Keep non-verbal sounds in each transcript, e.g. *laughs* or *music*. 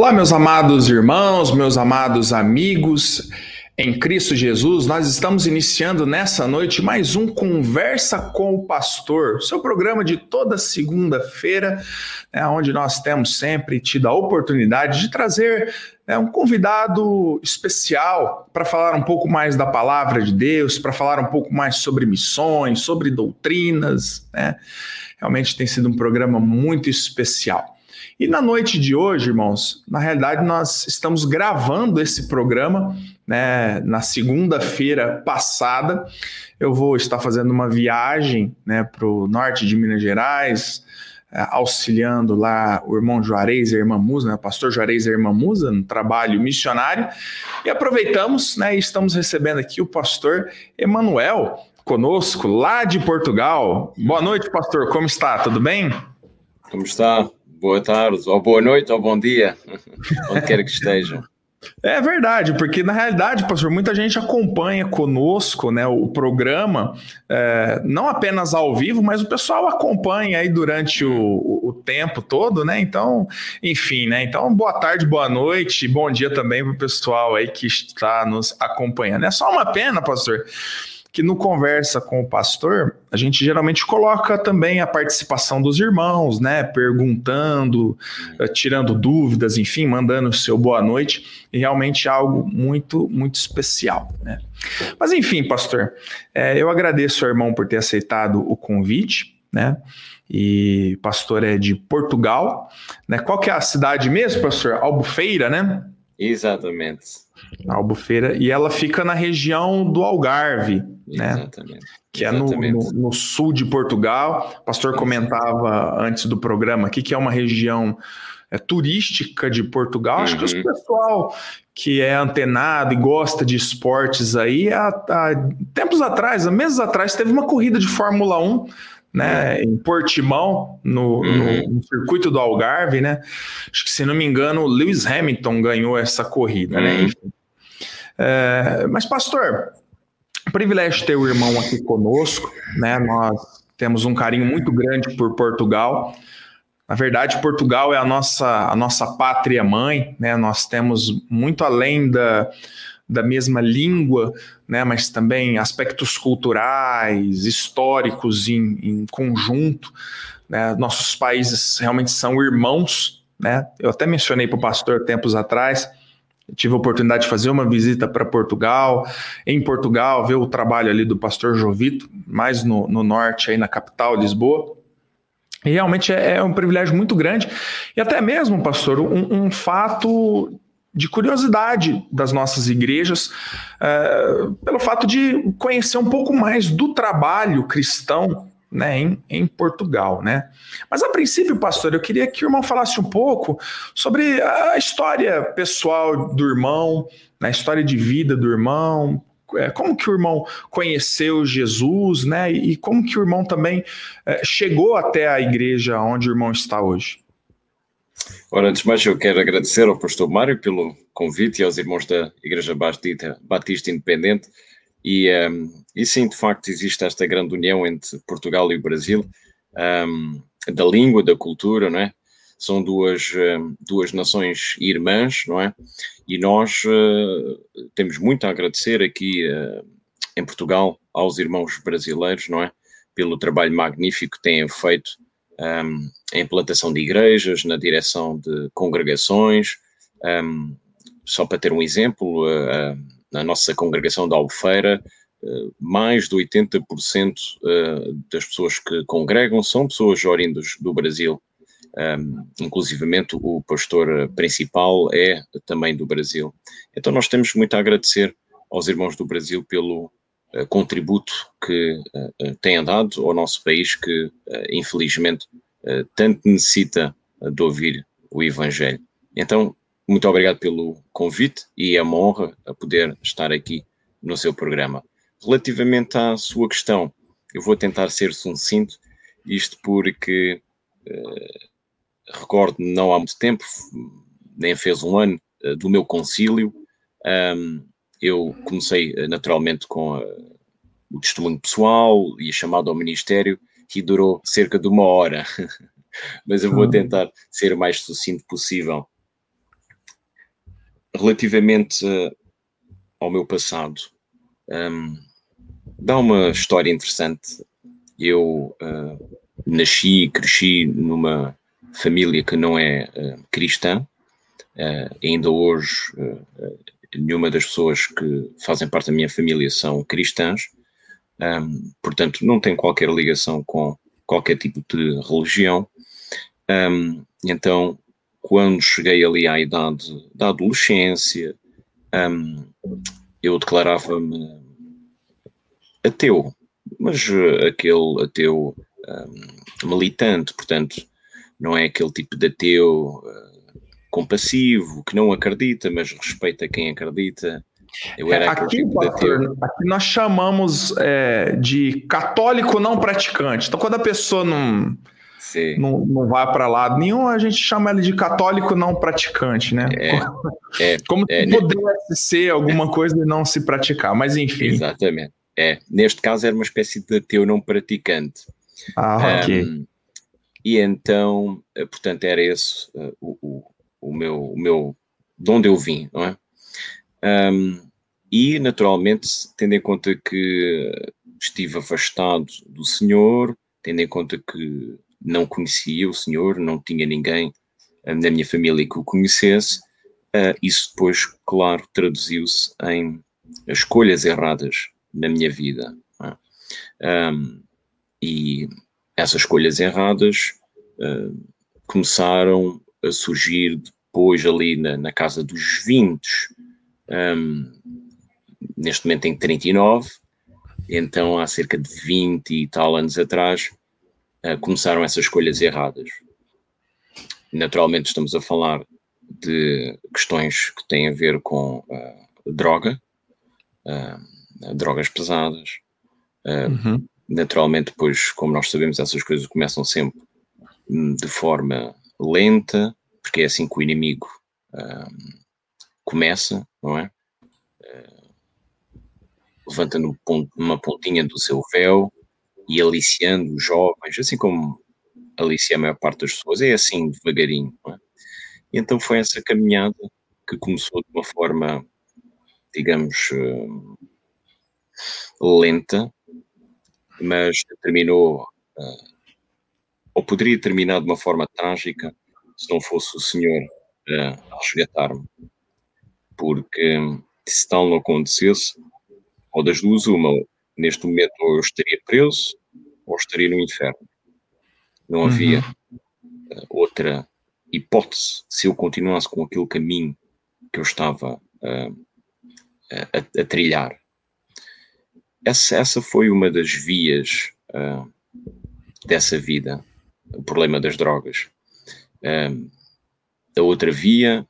Olá, meus amados irmãos, meus amados amigos em Cristo Jesus. Nós estamos iniciando nessa noite mais um Conversa com o Pastor, seu programa de toda segunda-feira, né, onde nós temos sempre tido a oportunidade de trazer né, um convidado especial para falar um pouco mais da palavra de Deus, para falar um pouco mais sobre missões, sobre doutrinas. Né? Realmente tem sido um programa muito especial. E na noite de hoje, irmãos, na realidade nós estamos gravando esse programa, né, na segunda-feira passada. Eu vou estar fazendo uma viagem, né, para o norte de Minas Gerais, é, auxiliando lá o irmão Juarez e a irmã Musa, né, pastor Juarez e a irmã Musa, no trabalho missionário. E aproveitamos, né, e estamos recebendo aqui o pastor Emanuel conosco, lá de Portugal. Boa noite, pastor, como está? Tudo bem? Como está? Boa tarde, ou boa noite, ou bom dia, *laughs* onde quer que estejam. É verdade, porque na realidade, pastor, muita gente acompanha conosco né, o programa, é, não apenas ao vivo, mas o pessoal acompanha aí durante o, o, tempo todo, né? Então, enfim, né? Então, boa tarde, boa noite, bom dia também para o pessoal aí que está nos acompanhando. É só uma pena, pastor, que no Conversa com o Pastor, a gente geralmente coloca também a participação dos irmãos, né? Perguntando, eh, tirando dúvidas, enfim, mandando o seu boa noite, e realmente é algo muito, muito especial, né? Mas enfim, pastor, é, eu agradeço ao irmão por ter aceitado o convite, né? E pastor é de Portugal, né? Qual que é a cidade mesmo, pastor? Albufeira, né? Exatamente. Albufeira, e ela fica na região do Algarve, né? Exatamente. Que é no, no, no, sul de Portugal. O pastor comentava antes do programa aqui que é uma região é, turística de Portugal. Uhum. Acho que o uhum. pessoal que é antenado e gosta de esportes aí, há, há tempos atrás, há meses atrás, teve uma corrida de Fórmula 1 né, em Portimão, no, uhum. no, no, circuito do Algarve, né? Acho que, se não me engano, Lewis Hamilton ganhou essa corrida, né? uhum. né? É, mas, pastor, privilégio ter o irmão aqui conosco, né? Nós temos um carinho muito grande por Portugal. Na verdade, Portugal é a nossa, a nossa pátria mãe, né? Nós temos muito além da, da mesma língua, né? Mas também aspectos culturais, históricos em, em conjunto. Né? Nossos países realmente são irmãos, né? Eu até mencionei para o pastor tempos atrás tive a oportunidade de fazer uma visita para Portugal, em Portugal, ver o trabalho ali do pastor Jovito, mais no, no norte, aí na capital, Lisboa. E realmente é, é um privilégio muito grande. E até mesmo, pastor, um, um fato de curiosidade das nossas igrejas, é, pelo fato de conhecer um pouco mais do trabalho cristão né, em, em Portugal, né? Mas a princípio, pastor, eu queria que o irmão falasse um pouco sobre a história pessoal do irmão, né, história de vida do irmão, é, como que o irmão conheceu Jesus, né? E como que o irmão também é, chegou até a igreja onde o irmão está hoje. Ora, antes de mais, eu quero agradecer ao pastor Mário pelo convite e aos irmãos da Igreja Batista, Batista Independente e, um, e sim, de facto, existe esta grande união entre Portugal e o Brasil, um, da língua, da cultura, não é? São duas, um, duas nações irmãs, não é? E nós uh, temos muito a agradecer aqui uh, em Portugal aos irmãos brasileiros, não é? Pelo trabalho magnífico que têm feito um, a implantação de igrejas, na direção de congregações. Um, só para ter um exemplo, uh, na nossa congregação da Albufeira, eh, mais de 80% eh, das pessoas que congregam são pessoas oriundas do Brasil. Um, inclusivamente o pastor principal é também do Brasil. Então nós temos muito a agradecer aos irmãos do Brasil pelo uh, contributo que uh, têm dado ao nosso país que infelizmente tanto necessita de ouvir o Evangelho. Então muito obrigado pelo convite e é uma honra a poder estar aqui no seu programa. Relativamente à sua questão, eu vou tentar ser sucinto, isto porque uh, recordo não há muito tempo, nem fez um ano, do meu concílio. Um, eu comecei uh, naturalmente com o testemunho pessoal e a chamada ao ministério, que durou cerca de uma hora. *laughs* Mas eu vou tentar ser o mais sucinto possível. relativamente uh, ao meu passado, um, dá uma história interessante. Eu uh, nasci e cresci numa família que não é uh, cristã. ainda hoje, nenhuma das pessoas que fazem parte da minha família são cristãs. Um, portanto, não tem qualquer ligação com qualquer tipo de religião. Um, então, quando cheguei ali à idade da adolescência, um, eu declarava-me ateu, mas uh, aquele ateu militante, portanto, não é aquele tipo de ateu uh, compassivo, que não acredita, mas respeita quem acredita. Eu era aqui, tipo pastor, aqui nós chamamos é, de católico não praticante. Então, quando a pessoa não não, não vai para lado nenhum, a gente chama ele de católico não praticante, né? É, *laughs* é, Como é, se pudesse ser alguma coisa e não se praticar, mas enfim. Exatamente. É, neste caso era uma espécie de ateu não praticante. Ah, ok. Um, e então, eh, portanto, era esse uh, o, o, meu, o meu, de onde eu vim, não é? Um, e, naturalmente, tendo em conta que estive afastado do Senhor, tendo em conta que não conhecia o senhor, não tinha ninguém uh, na minha família que o conhecesse. Uh, isso depois, claro, traduziu-se em escolhas erradas na minha vida. É? Um, e essas escolhas erradas uh, começaram a surgir depois ali na, na casa dos 20, um, neste momento tenho 39, então há cerca de 20 e tal anos atrás uh, começaram essas escolhas erradas. Naturalmente, estamos a falar de questões que têm a ver com uh, droga, uh, drogas pesadas. Uhum. Naturalmente, pois, como nós sabemos, essas coisas começam sempre hum, de forma lenta, porque é assim que o inimigo começa, não é? levantando uma pontinha do seu véu e aliciando os jovens, assim como alicia a maior parte das pessoas, é assim devagarinho. É? E então foi essa caminhada que começou de uma forma, digamos, uh, lenta, mas terminou, uh, ou poderia terminar de uma forma trágica se não fosse o Senhor uh, a resgatar-me. Porque se tal não acontecesse, ou das duas, uma, neste momento ou eu estaria preso ou estaria no inferno. Não havia uhum. outra hipótese se eu continuasse com aquele caminho que eu estava uh, a, a, trilhar. Essa, essa foi uma das vias uh, dessa vida, o problema das drogas. Uh, a outra via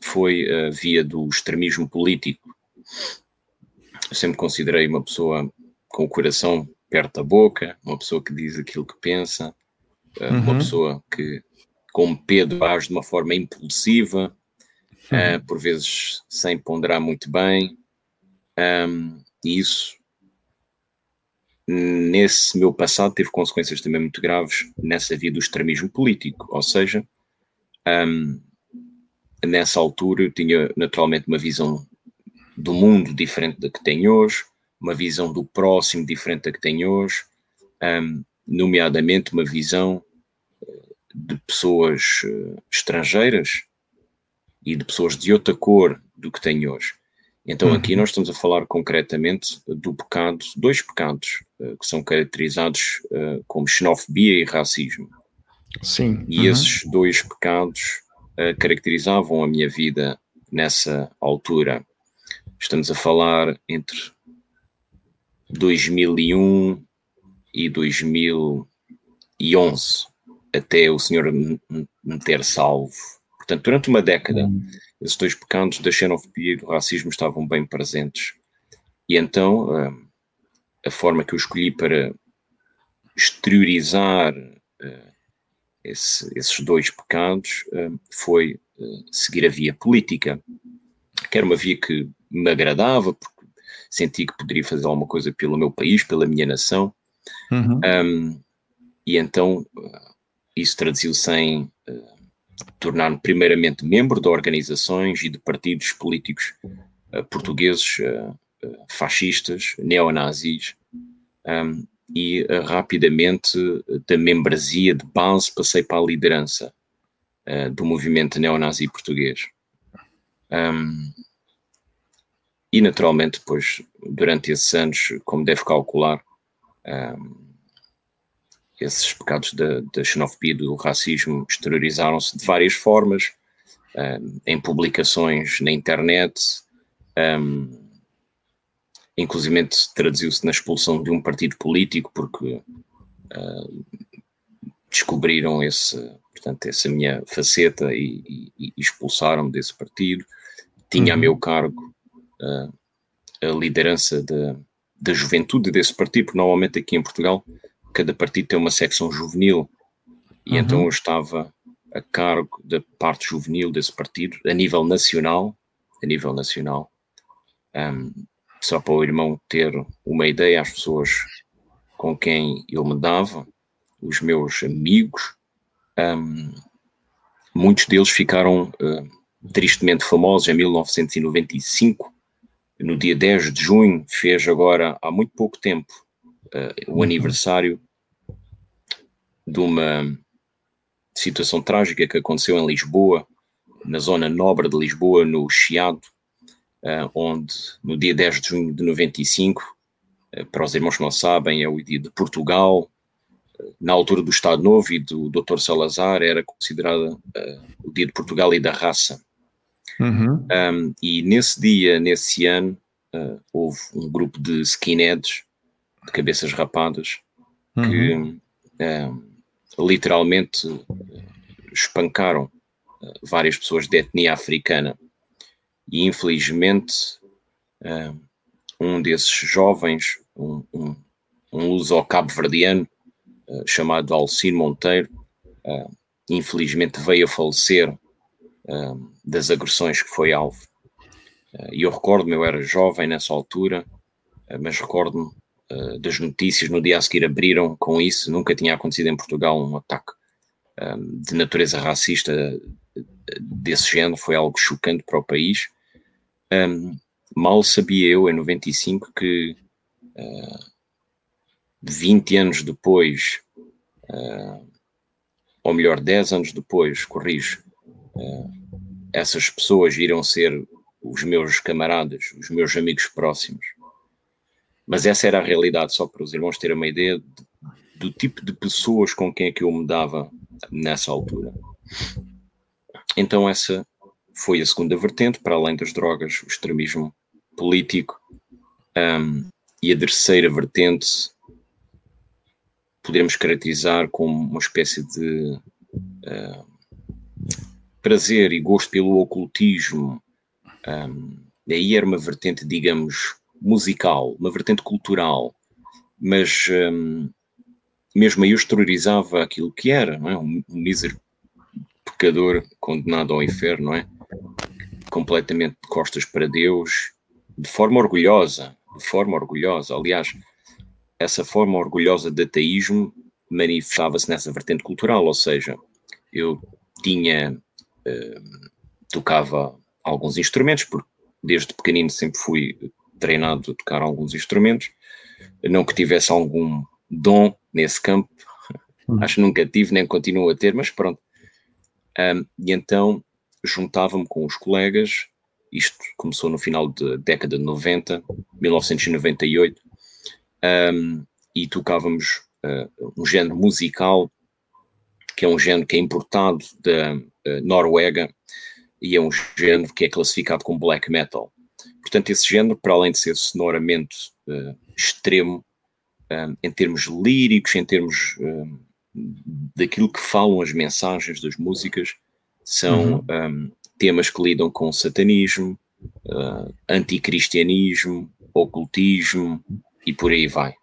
foi a via do extremismo político. Eu sempre considerei uma pessoa com o coração perto da boca, uma pessoa que diz aquilo que pensa, uhum. uma pessoa que, como Pedro, age de uma forma impulsiva, uhum. uh, por vezes sem ponderar muito bem. Um, e isso, nesse meu passado, teve consequências também muito graves nessa vida do extremismo político. Ou seja, um, nessa altura eu tinha naturalmente uma visão do mundo diferente da que tenho hoje, uma visão do próximo diferente da que tenho hoje, um, nomeadamente uma visão eh, de pessoas uh, estrangeiras e de pessoas de outra cor do que tenho hoje. Então, aqui uhum. nós estamos a falar concretamente do pecado, dois pecados que são caracterizados uh, como xenofobia e racismo. Sim. E uhum. esses dois pecados caracterizavam a minha vida nessa altura. Estamos a falar entre 2001 e 2011, até o Senhor me ter salvo. Portanto, durante uma década, hum. esses dois pecados da xenofobia e do racismo estavam bem presentes. E então, a forma que eu escolhi para exteriorizar hum, esse, esses dois pecados foi seguir a via política, que era uma via que me agradava, porque senti que poderia fazer alguma coisa pelo meu país, pela minha nação. Uhum. Um, e então uh, isso traduziu-se em uh, tornar-me primeiramente membro de organizações e de partidos políticos uh, portugueses uh, fascistas, neonazis, um, e rapidamente da membresia de base passei para a liderança do movimento neonazi português. Um, e naturalmente, depois, durante esses anos, como deve calcular, um, esses pecados da, da xenofobia do racismo exteriorizaram-se de várias formas, um, em publicações na internet, um, inclusive traduziu-se na expulsão de um partido político, porque uh, descobriram esse, portanto, essa minha faceta e, e, e expulsaram-me desse partido. Tinha uhum. a meu cargo uh, a liderança da, da juventude desse partido, porque normalmente aqui em Portugal cada partido tem uma secção juvenil e uhum. então eu estava a cargo da parte juvenil desse partido a nível nacional, a nível nacional, um, só para o irmão ter uma ideia, as pessoas com quem eu me dava, os meus amigos, um, muitos deles ficaram uh, tristemente famosos. Em 1995 no dia 10 de junho, fez agora há muito pouco tempo uh, o aniversário de uma situação trágica que aconteceu em Lisboa, na zona nobre de Lisboa, no Chiado, onde no dia 10 de junho de 95, uh, para os irmãos que não sabem, é o dia de Portugal, na altura do Estado Novo e do Dr. Salazar, era considerado o dia de Portugal e da raça. Uhum. Um, e nesse dia, nesse ano, uh, houve um grupo de skinheads, de cabeças rapadas, uhum. que uh, literalmente espancaram uh, várias pessoas de etnia africana. E infelizmente, um desses jovens, um, um, um luso cabo-verdiano, chamado Alcino Monteiro, infelizmente veio a falecer das agressões que foi alvo. E eu recordo-me, eu era jovem nessa altura, mas recordo-me das notícias no dia a seguir abriram com isso. Nunca tinha acontecido em Portugal um ataque de natureza racista desse género, foi algo chocante para o país. Um, mal sabia eu, em 95, que 20 anos depois, ou melhor, 10 anos depois, corrijo, essas pessoas irão ser os meus camaradas, os meus amigos próximos. Mas essa era a realidade, só para os irmãos terem uma ideia de, do tipo de pessoas com quem é que eu me dava nessa altura. Então, essa foi a segunda vertente, para além das drogas, o extremismo político. Um, e a terceira vertente podemos caracterizar como uma espécie de uh, prazer e gosto pelo ocultismo. Um, aí era uma vertente, digamos, musical, uma vertente cultural, mas um, mesmo aí eu exteriorizava aquilo que era, não é? um, mísero pecador condenado ao inferno, não é? Completamente de costas para Deus, de forma orgulhosa, de forma orgulhosa. Aliás, essa forma orgulhosa de ateísmo manifestava-se nessa vertente cultural, ou seja, eu tinha eh, tocava alguns instrumentos, porque desde pequenino sempre fui treinado a tocar alguns instrumentos, não que tivesse algum dom nesse campo, *laughs* acho que nunca tive, nem continuo a ter, mas pronto. Um, e então juntava-me com os colegas, isto começou no final da década de 90, 1998, um, e tocávamos uh, um género musical que é um género que é importado da uh, Noruega e é um género que é classificado como black metal. Portanto, esse género, para além de ser sonoramente uh, extremo, um, em termos líricos, em termos um, daquilo que falam as mensagens das músicas, são uhum. um, temas que lidam com satanismo, uh, anticristianismo, ocultismo e por aí vai.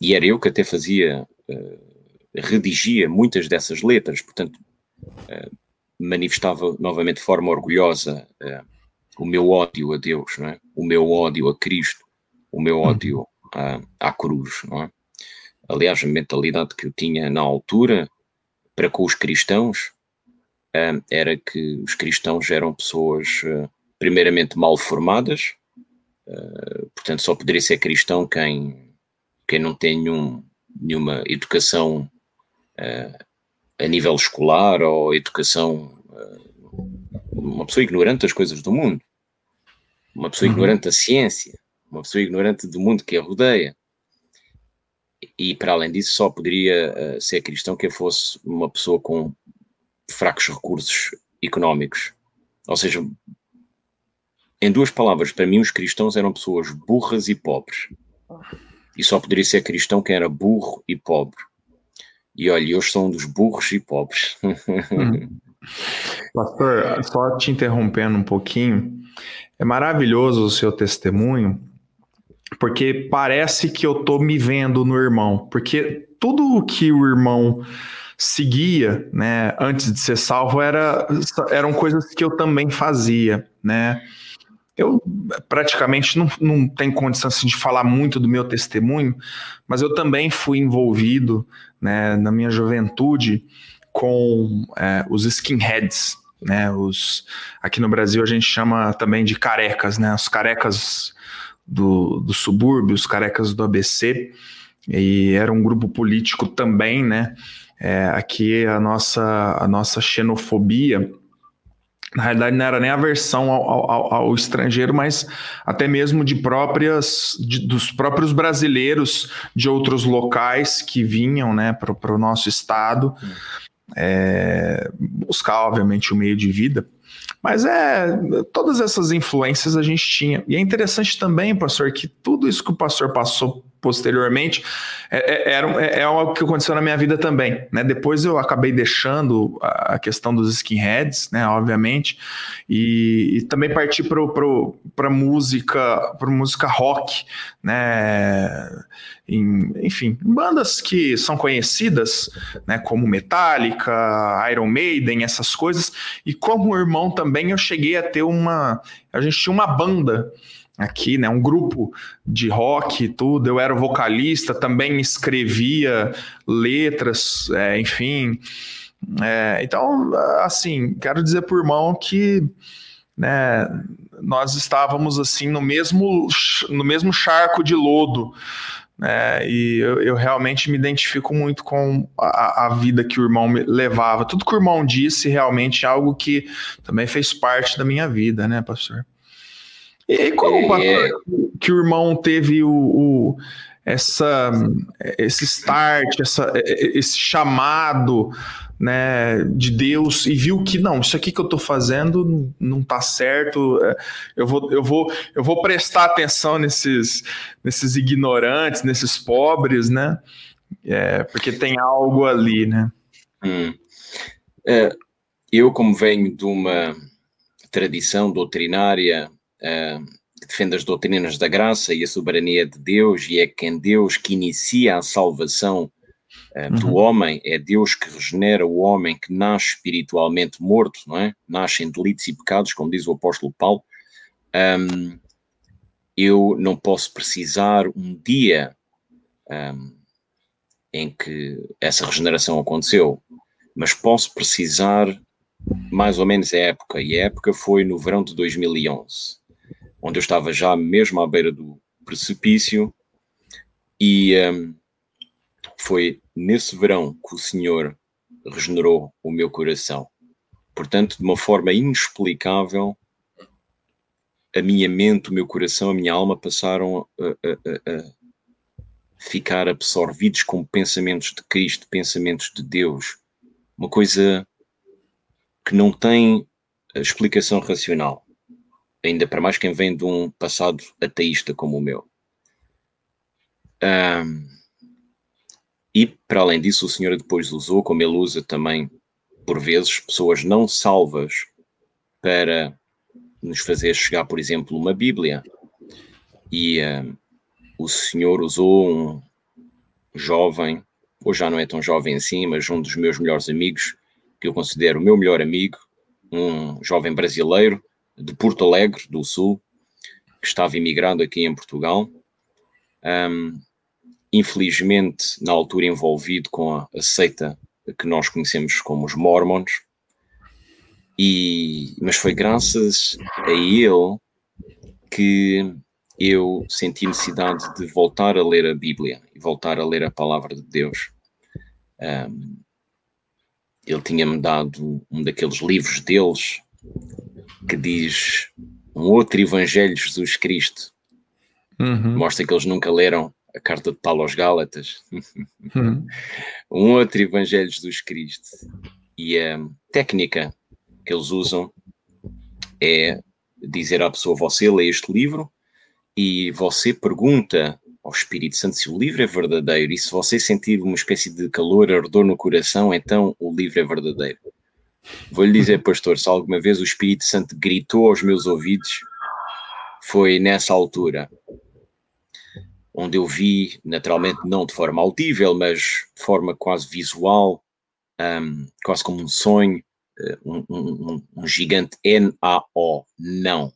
e era eu que até fazia uh, redigia muitas dessas letras, portanto, uh, manifestava novamente de forma orgulhosa o meu ódio a Deus, é? o meu ódio a Cristo, o meu uhum. ódio à, à cruz. É? Aliás, a mentalidade que eu tinha na altura, para com os cristãos uh, era que os cristãos eram pessoas, uh, primeiramente, mal formadas, portanto, só poderia ser cristão quem, quem não tem nenhum, nenhuma educação a nível escolar ou educação. uma pessoa ignorante das coisas do mundo, uma pessoa uhum. ignorante da ciência, uma pessoa ignorante do mundo que a rodeia e para além disso só poderia uh, ser cristão que fosse uma pessoa com fracos recursos económicos. Ou seja, em duas palavras, para mim os cristãos eram pessoas burras e pobres. E só poderia ser cristão quem era burro e pobre. E olha, hoje sou um dos burros e pobres. Hum. *laughs* Pastor, só te interrompendo um pouquinho, é maravilhoso o seu testemunho, porque parece que eu tô me vendo no irmão, porque tudo o que o irmão seguia, né, antes de ser salvo era eram coisas que eu também fazia, né? Eu praticamente não, não tenho condição assim, de falar muito do meu testemunho, mas eu também fui envolvido, né, na minha juventude com é, os skinheads, né? Os aqui no Brasil a gente chama também de carecas, né? Os carecas do, do subúrbio, os carecas do ABC, e era um grupo político também, né? É, aqui a nossa, a nossa xenofobia, na realidade não era nem aversão ao, ao, ao estrangeiro, mas até mesmo de próprias, de, dos próprios brasileiros de outros locais que vinham né, para o nosso estado, é, buscar, obviamente, o meio de vida. Mas é, todas essas influências a gente tinha. E é interessante também, pastor, que tudo isso que o pastor passou posteriormente é, é, é, é algo que aconteceu na minha vida também. Né? Depois eu acabei deixando a questão dos skinheads, né, obviamente, e, e também parti para música, para música rock, né? Em, enfim, bandas que são conhecidas, né, como Metallica, Iron Maiden, essas coisas. E como irmão também eu cheguei a ter uma, a gente tinha uma banda aqui, né? Um grupo de rock e tudo. Eu era vocalista, também escrevia letras, é, enfim. É, então, assim, quero dizer por irmão que né, nós estávamos assim no mesmo, no mesmo charco de lodo. né? e eu, eu, realmente me identifico muito com a, a, vida que o irmão me levava. Tudo que o irmão disse realmente é algo que também fez parte da minha vida, né, pastor? E como é... que o irmão teve o, o, essa, esse start, essa, esse chamado né, de Deus e viu que não, isso aqui que eu estou fazendo não está certo, é, eu vou, eu, vou, eu vou prestar atenção nesses, nesses ignorantes, nesses pobres, né? É, porque tem algo ali, né? Hum. É, eu, como venho de uma tradição doutrinária uh, defende as doutrinas da graça e a soberania de Deus, e é quem Deus que inicia a salvação uh, do uhum. homem, é Deus que regenera o homem que nasce espiritualmente morto, não é? Nasce em delitos e pecados, como diz o apóstolo Paulo. Um, eu não posso precisar um dia um, em que essa regeneração aconteceu, mas posso precisar mais ou menos a época, e a época foi no verão de 2011 onde eu estava já mesmo à beira do precipício, e um, foi nesse verão que o Senhor regenerou o meu coração. Portanto, de uma forma inexplicável, a minha mente, o meu coração, a minha alma passaram a, a, a ficar absorvidos com pensamentos de Cristo, pensamentos de Deus. Uma coisa que não tem explicação racional ainda para mais quem vem de um passado ateísta como o meu. Um, e para além disso, o Senhor depois usou, como ele usa também por vezes, pessoas não salvas para nos fazer chegar, por exemplo, uma Bíblia. E um, o Senhor usou um jovem, ou já não é tão jovem assim, mas um dos meus melhores amigos, que eu considero o meu melhor amigo, um jovem brasileiro, de Porto Alegre, do Sul, que estava imigrando aqui em Portugal. Um, infelizmente, na altura envolvido com a, a seita que nós conhecemos como os Mormons, e, mas foi graças a ele que eu senti necessidade de voltar a ler a Bíblia e voltar a ler a palavra de Deus. Um, ele tinha-me dado um daqueles livros deles que diz um outro Evangelho de Jesus Cristo. Uhum. Mostra que eles nunca leram a carta de Paulo aos Gálatas. Uhum. *laughs* um outro Evangelho de Jesus Cristo. E a técnica que eles usam é dizer à pessoa: Você lê este livro e você pergunta ao Espírito Santo se o livro é verdadeiro e se você sentir uma espécie de calor, ardor no coração, então o livro é verdadeiro. Vou-lhe dizer, pastor, se alguma vez o Espírito Santo gritou aos meus ouvidos, foi nessa altura, onde eu vi, naturalmente não de forma audível, mas de forma quase visual, um, quase como um sonho, eh, um, um, um gigante N-A-O, não.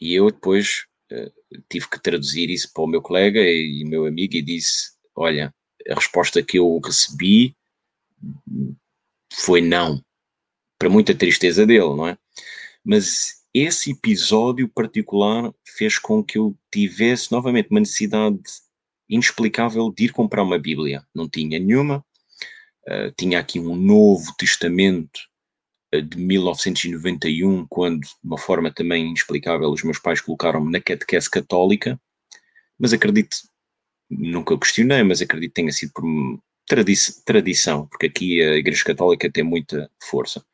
E eu depois uh, tive que traduzir isso para o meu colega e meu amigo e disse: Olha, a resposta que eu recebi foi não, para muita tristeza dele, não é? Mas esse episódio particular fez com que eu tivesse novamente uma necessidade inexplicável de ir comprar uma Bíblia. Não tinha nenhuma, uh, tinha aqui um Novo Testamento de 1991, quando, de uma forma também inexplicável, os meus pais colocaram-me na catequese católica, mas acredito, nunca questionei, mas acredito que tenha sido por tradi tradição, porque aqui a Igreja Católica tem muita força.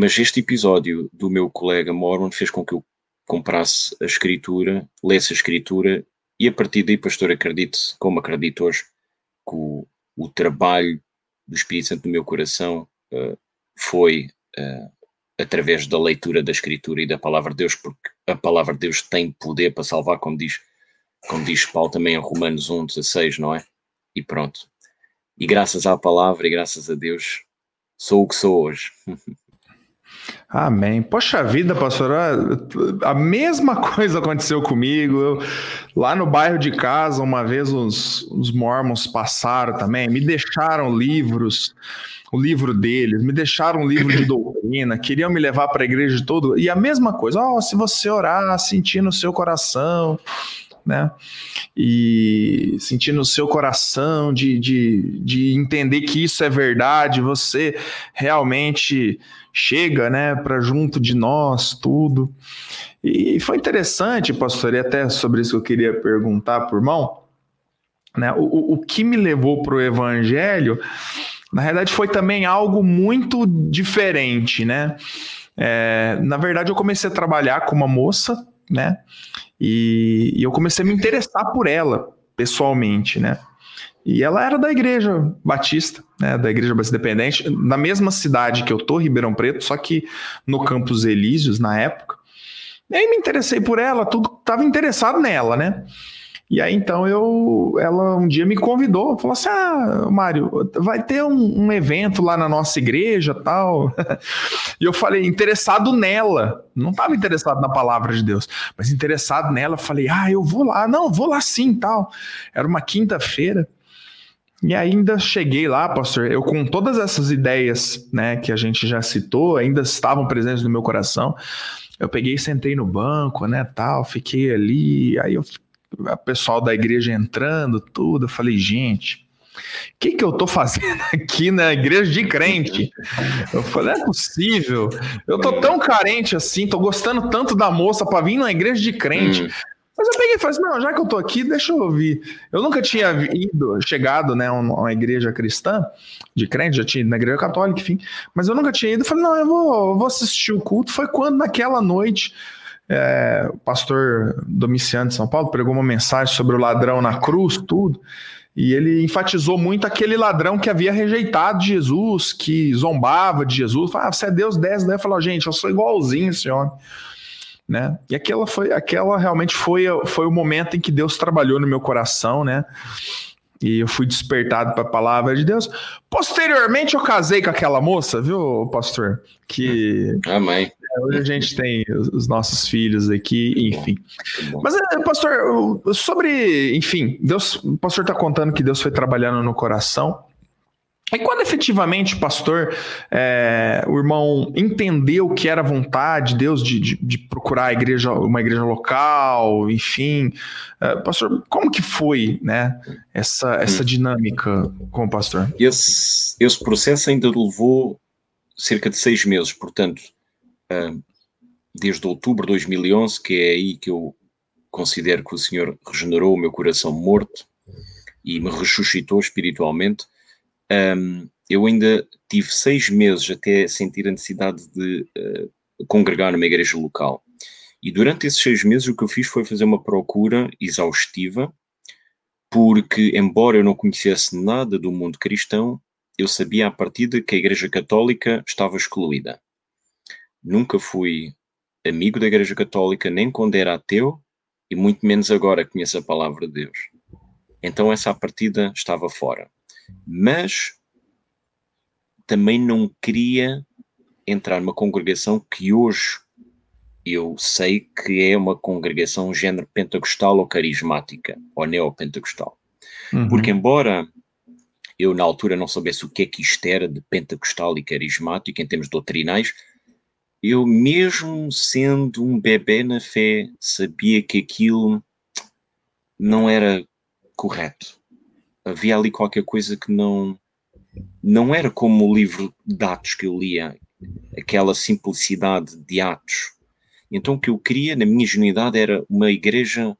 Mas este episódio do meu colega Mormon fez com que eu comprasse a escritura, lesse a escritura, e a partir daí, pastor, acredito, como acredito hoje, que o, o trabalho do Espírito Santo no meu coração uh, foi uh, através da leitura da Escritura e da Palavra de Deus, porque a Palavra de Deus tem poder para salvar, como diz, como diz Paulo também em Romanos 1, 16, não é? E pronto. E graças à Palavra e graças a Deus, sou o que sou hoje. *laughs* Amém. Poxa vida, pastor, a mesma coisa aconteceu comigo. Eu, lá no bairro de casa, uma vez os, os mormons passaram também, me deixaram livros o livro deles, me deixaram um livro de doutrina, queriam me levar para a igreja de todo. E a mesma coisa, oh, se você orar, sentir no seu coração, né? E sentir no seu coração de, de, de entender que isso é verdade, você realmente chega, né, para junto de nós, tudo. E foi interessante, pastor, e até sobre isso que eu queria perguntar por mão, né? O, o que me levou para o evangelho na realidade, foi também algo muito diferente, né? É, na verdade, eu comecei a trabalhar com uma moça, né? E, e, eu comecei a me interessar por ela, pessoalmente, né? E ela era da igreja batista, né? Da igreja batista independente, na mesma cidade que eu tô, Ribeirão Preto, só que no Campos Elíseos, na época. E aí me interessei por ela, tudo tava interessado nela, né? E aí então eu, ela um dia me convidou, falou assim: "Ah, Mário, vai ter um, um evento lá na nossa igreja, tal". *laughs* e eu falei: "Interessado nela". Não estava interessado na palavra de Deus, mas interessado nela, falei: "Ah, eu vou lá". Não, vou lá sim, tal. Era uma quinta-feira. E ainda cheguei lá, pastor, eu com todas essas ideias, né, que a gente já citou, ainda estavam presentes no meu coração. Eu peguei, sentei no banco, né, tal, fiquei ali, aí eu o pessoal da igreja entrando, tudo. Eu falei, gente, o que, que eu tô fazendo *laughs* aqui na igreja de crente? Eu falei, é possível. Eu tô tão carente assim, tô gostando tanto da moça para vir na igreja de crente. Hum. Mas eu peguei e falei assim, não, já que eu tô aqui, deixa eu ouvir. Eu nunca tinha ido, chegado, né, a uma igreja cristã, de crente, já tinha ido na igreja católica, enfim, mas eu nunca tinha ido. Falei, não, eu vou, eu vou assistir o culto. Foi quando, naquela noite, é, o pastor Domiciano de São Paulo pregou uma mensagem sobre o ladrão na cruz, tudo, e ele enfatizou muito aquele ladrão que havia rejeitado Jesus, que zombava de Jesus, falava, ah, você é Deus 10, né? Falou, gente, eu sou igualzinho esse homem. Né? E aquela foi, aquela realmente foi, foi o momento em que Deus trabalhou no meu coração, né? E eu fui despertado para a palavra de Deus. Posteriormente, eu casei com aquela moça, viu, pastor? Que. Amém. É, hoje a gente tem os nossos filhos aqui, enfim. Mas, é, pastor, sobre. Enfim, Deus, o pastor está contando que Deus foi trabalhando no coração. E quando efetivamente, pastor, é, o irmão entendeu que era vontade de Deus de, de, de, procurar a igreja, uma igreja local, enfim, é, pastor, como que foi, né, essa, essa dinâmica com o pastor? Esse, esse processo ainda levou cerca de seis meses, portanto, desde outubro de 2011, que é aí que eu considero que o Senhor regenerou o meu coração morto e me ressuscitou espiritualmente eu ainda tive seis meses até sentir a necessidade de uh, congregar numa igreja local. E durante esses seis meses o que eu fiz foi fazer uma procura exaustiva, porque, embora eu não conhecesse nada do mundo cristão, eu sabia à partida que a Igreja Católica estava excluída. Nunca fui amigo da Igreja Católica, nem quando era ateu, e muito menos agora conheço a palavra de Deus. Então, essa partida estava fora mas também não queria entrar numa congregação que hoje eu sei que é uma congregação género pentecostal ou carismática, ou neopentecostal. Uhum. Porque embora eu na altura não soubesse o que é que isto era de pentecostal e carismático em termos doutrinais, eu mesmo sendo um bebê na fé sabia que aquilo não era correto havia ali qualquer coisa que não não era como o livro de Atos que eu lia, aquela simplicidade de Atos. Então o que eu queria, na minha genuidade, era uma igreja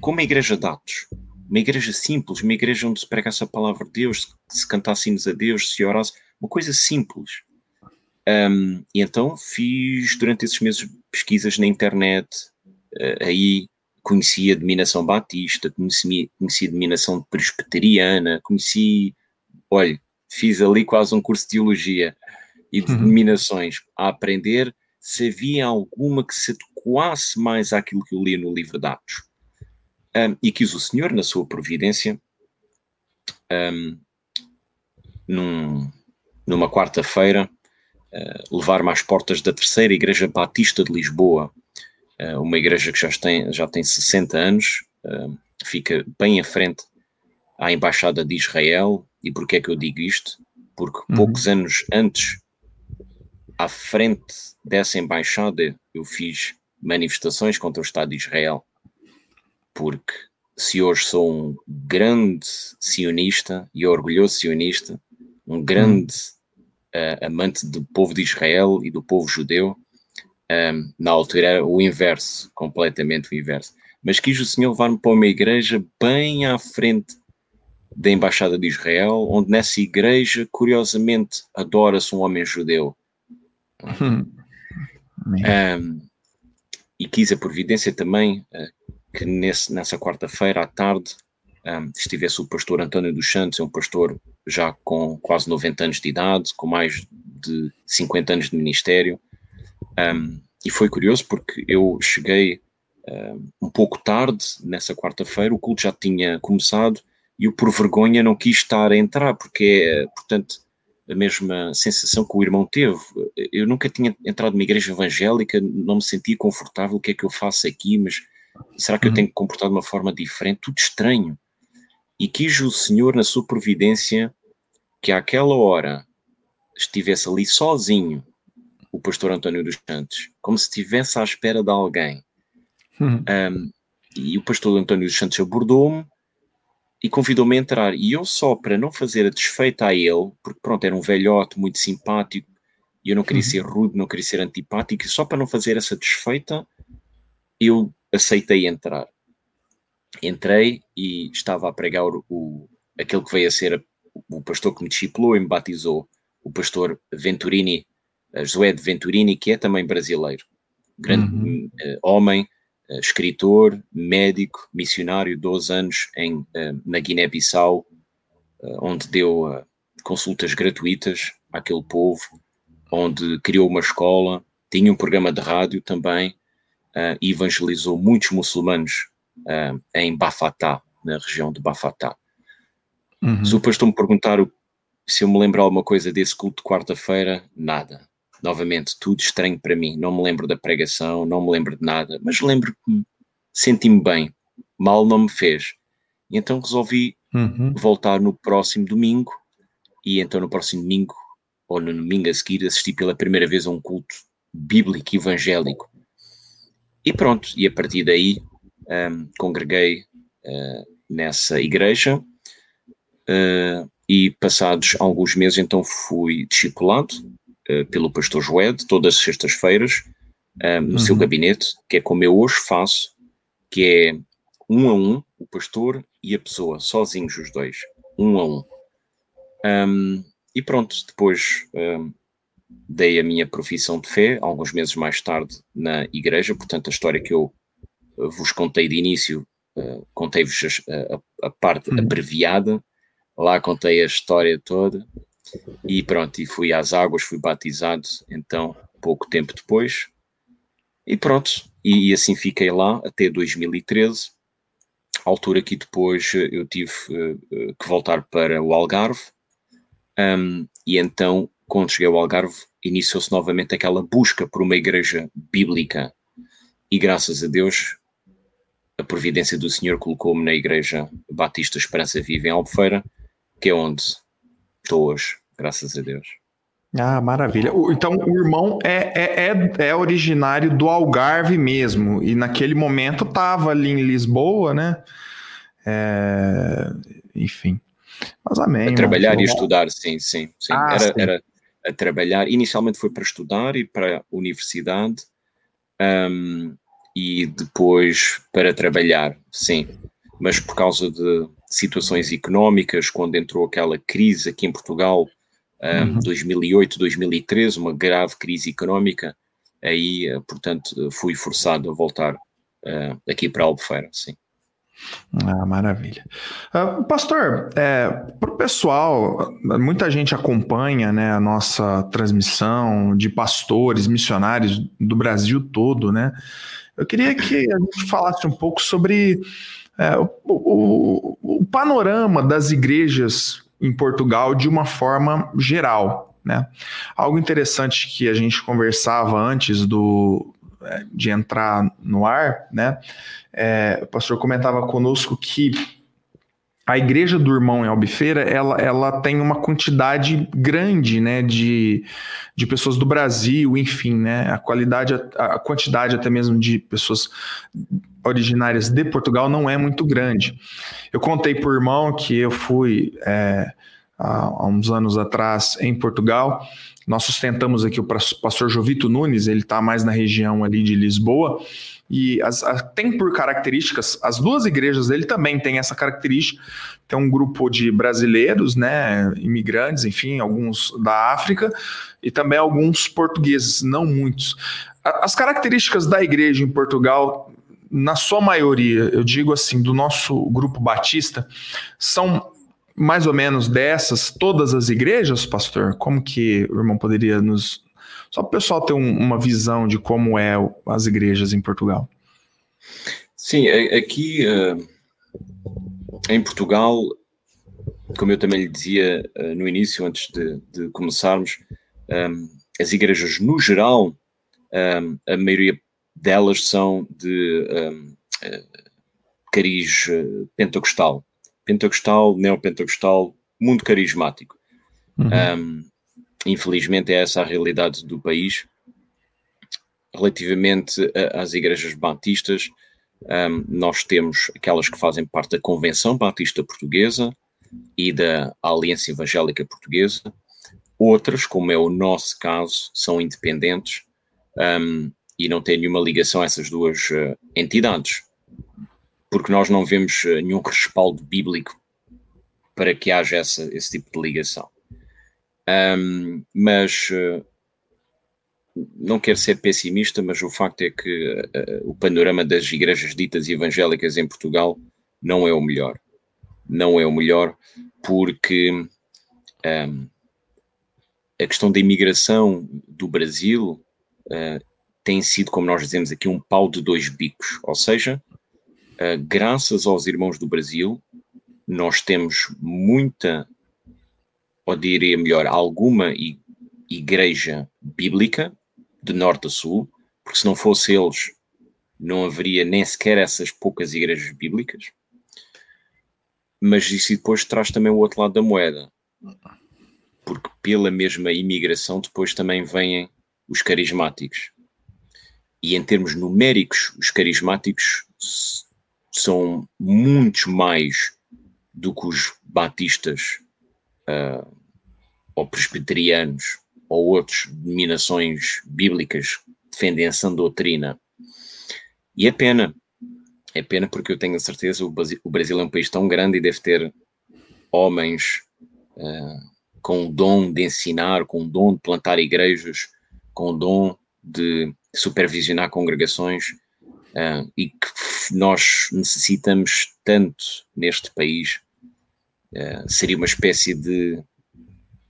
como a igreja de Atos. Uma igreja simples, uma igreja onde se pregasse a palavra de Deus, se cantasse hinos a Deus, se orasse, uma coisa simples. Um, e então fiz durante esses meses pesquisas na internet, uh, aí conheci a dominação batista, conheci, conheci a dominação presbiteriana, conheci, olha, fiz ali quase um curso de teologia e de uhum. denominações a aprender se havia alguma que se adequasse mais àquilo que eu li no livro de Atos. Um, e quis o Senhor, na sua providência, um, num, numa quarta-feira, uh, levar-me às portas da terceira Igreja Batista de Lisboa, eh, uma igreja que já tem, já tem 60 anos, eh, fica bem à frente à Embaixada de Israel. E porquê é que eu digo isto? Porque uhum. poucos anos antes, à frente dessa embaixada, eu fiz manifestações contra o Estado de Israel. Porque se hoje sou um grande sionista e orgulhoso sionista, um grande uh, amante do povo de Israel e do povo judeu, um, na altura era o inverso, completamente o inverso. Mas quis o Senhor levar-me para uma igreja bem à frente da Embaixada de Israel, onde nessa igreja, curiosamente, adora-se um homem judeu. um, e quis a providência também uh, que nesse, nessa quarta-feira à tarde um, estivesse o pastor António dos Santos, é um pastor já com quase 90 anos de idade, com mais de 50 anos de ministério, um, e foi curioso porque eu cheguei um, pouco tarde nessa quarta-feira, o culto já tinha começado e eu, por vergonha, não quis estar a entrar, porque é, portanto, a mesma sensação que o irmão teve. Eu nunca tinha entrado numa igreja evangélica, não me sentia confortável. O que é que eu faço aqui? Mas será que eu uhum. tenho que comportar de uma forma diferente? Tudo estranho. E quis o Senhor, na sua providência, que àquela hora estivesse ali sozinho, o pastor António dos Santos, como se estivesse à espera de alguém. Um, e o pastor António dos Santos abordou-me e convidou-me a entrar. E eu só para não fazer a desfeita a ele, porque pronto, era um velhote muito simpático, e eu não queria uhum. ser rude, não queria ser antipático, e só para não fazer essa desfeita, eu aceitei entrar. Entrei e estava a pregar o, aquele que veio a ser o pastor que me discipulou e me batizou, o pastor Venturini José de Venturini, que é também brasileiro, grande uhum. uh, homem, uh, escritor, médico, missionário, 12 anos em, na Guiné-Bissau, onde deu consultas gratuitas àquele povo, onde criou uma escola, tinha um programa de rádio também e evangelizou muitos muçulmanos em Bafatá, na região de Bafatá. Uhum. Se o pastor me perguntar se eu me lembro alguma coisa desse culto de quarta-feira, nada novamente, tudo estranho para mim. Não me lembro da pregação, não me lembro de nada, mas lembro que senti-me bem. Mal não me fez. E então resolvi uhum. voltar no próximo domingo e então no próximo domingo, ou no domingo a seguir, assisti pela primeira vez a um culto bíblico evangélico. E pronto, e a partir daí um, congreguei uh, nessa igreja uh, e passados alguns meses então fui discipulado uh, pelo pastor Joed, todas as sextas-feiras, no uhum. seu gabinete, que é como eu hoje faço, que é um a um, o pastor e a pessoa, sozinhos os dois, um a um. um e pronto, depois um, dei a minha profissão de fé, alguns meses mais tarde, na igreja, portanto, a história que eu vos contei de início, uh, contei-vos a, a, a, parte uhum. abreviada, lá contei a história toda, e pronto, e fui às águas, fui batizado, então, pouco tempo depois, e pronto, e, e assim fiquei lá até 2013, altura que depois eh, eu tive uh, que voltar para o Algarve, um, e então, quando cheguei ao Algarve, iniciou-se novamente aquela busca por uma igreja bíblica. E graças a Deus, a providência do Senhor colocou-me na Igreja Batista Esperança Viva em Albufeira, que é onde estou hoje, graças a Deus. Ah, maravilha. Então, o irmão é, é, é, é originário do Algarve mesmo, e naquele momento estava ali em Lisboa, né? É... Enfim. Mas amém. A trabalhar e estudar, sim, sim. sim. Ah, era, sim. era a trabalhar. Inicialmente foi para estudar e para a universidade um, e depois para trabalhar, sim. Mas por causa de situações económicas, quando entrou aquela crise aqui em Portugal, um, uhum. 2008, 2013, uma grave crise económica, aí, eh, portanto, fui forçado a voltar uh, aqui para Albufeira, sim. Ah, maravilha. Uh, pastor, é, para o pessoal, muita gente acompanha né, a nossa transmissão de pastores, missionários do Brasil todo, né? Eu queria que a gente falasse um pouco sobre é, o, o, o panorama das igrejas em Portugal de uma forma geral. Né? Algo interessante que a gente conversava antes do, é, de entrar no ar, né? É, o pastor comentava conosco que a igreja do irmão em Albufeira, ela, ela tem uma quantidade grande, né, de, de pessoas do Brasil, enfim, né, a qualidade, a, quantidade até mesmo de pessoas originárias de Portugal não é muito grande. Eu contei para o irmão que eu fui é, há uns anos atrás em Portugal nós sustentamos aqui o pastor Jovito Nunes, ele está mais na região ali de Lisboa, e as, tem por características, as duas igrejas dele também têm essa característica, tem um grupo de brasileiros, né, imigrantes, enfim, alguns da África, e também alguns portugueses, não muitos. As características da igreja em Portugal, na sua maioria, eu digo assim, do nosso grupo batista, são mais ou menos dessas todas as igrejas, pastor? Como que o irmão poderia nos. Só para o pessoal ter um, uma visão de como é as igrejas em Portugal. Sim, aqui uh, em Portugal, como eu também lhe dizia uh, no início, antes de, de começarmos, ehm, as igrejas no geral, ehm, a maioria delas são de ehm, uh, cariz pentecostal pentecostal, neopentecostal, muito carismático. Uhum. Um, infelizmente é essa a realidade do país. Relativamente às igrejas batistas, um, nós temos aquelas que fazem parte da Convenção Batista Portuguesa e da Aliança Evangélica Portuguesa. Outras, como é o nosso caso, são independentes um, e não têm nenhuma ligação a essas duas uh, entidades porque nós não vemos eh, nenhum respaldo bíblico para que haja essa, esse tipo de ligação. Um, mas uh, não quero ser pessimista, mas o facto é que uh, o panorama das igrejas ditas evangélicas em Portugal não é o melhor. Não é o melhor porque um, a questão da imigração do Brasil uh, tem sido, como nós dizemos aqui, um pau de dois bicos. Ou seja, uh, graças aos irmãos do Brasil, nós temos muita, ou diria melhor, alguma igreja bíblica, de norte a sul, porque se não fosse eles, não haveria nem sequer essas poucas igrejas bíblicas. Mas isso depois traz também o outro lado da moeda. porque pela mesma imigração depois também vêm os carismáticos. E em termos numéricos, os carismáticos são muitos mais do que os batistas uh, ou presbiterianos ou outras denominações bíblicas defendem essa doutrina. E é pena, é pena porque eu tenho a certeza o o Brasil é um país tão grande e deve ter homens uh, com o dom de ensinar, com o dom de plantar igrejas, com o dom de supervisionar congregações uh, e que nós necessitamos tanto neste país. Uh, seria uma espécie de,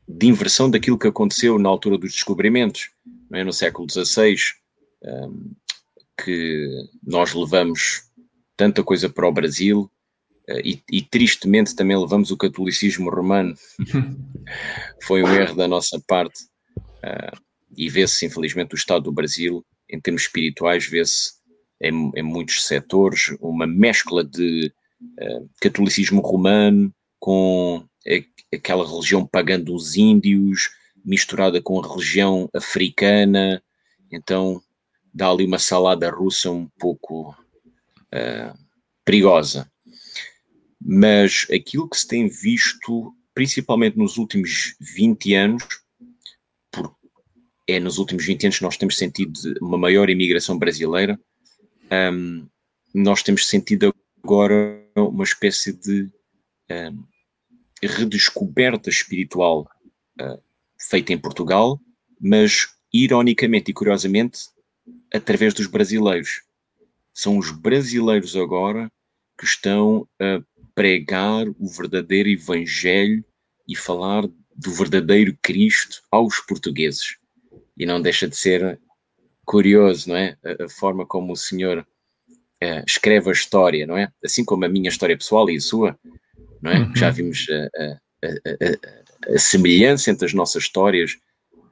de inversão daquilo que aconteceu na altura dos descobrimentos, é? no século XVI, um, que nós levamos tanta coisa para o Brasil uh, e, e, tristemente também levamos o catolicismo romano. *laughs* Foi um erro da nossa parte. Uh, e vê-se, infelizmente, o estado do Brasil, em termos espirituais, vê-se em, em, muitos setores uma mescla de catolicismo romano com aquela religião pagã dos índios, misturada com a religião africana, então dá ali uma salada russa um pouco uh, perigosa. Mas aquilo que se tem visto, principalmente nos últimos 20 anos, é nos últimos 20 anos que nós temos sentido uma maior imigração brasileira. Um, nós temos sentido agora uma espécie de um, redescoberta espiritual uh, feita em Portugal, mas ironicamente e curiosamente através dos brasileiros. São os brasileiros agora que estão a pregar o verdadeiro evangelho e falar do verdadeiro Cristo aos portugueses e não deixa de ser curioso, não é? A, a forma como o senhor uh, escreve a história, não é? Assim como a minha história pessoal e a sua, não é? Uhum. Já vimos a, a, a, semelhança entre as nossas histórias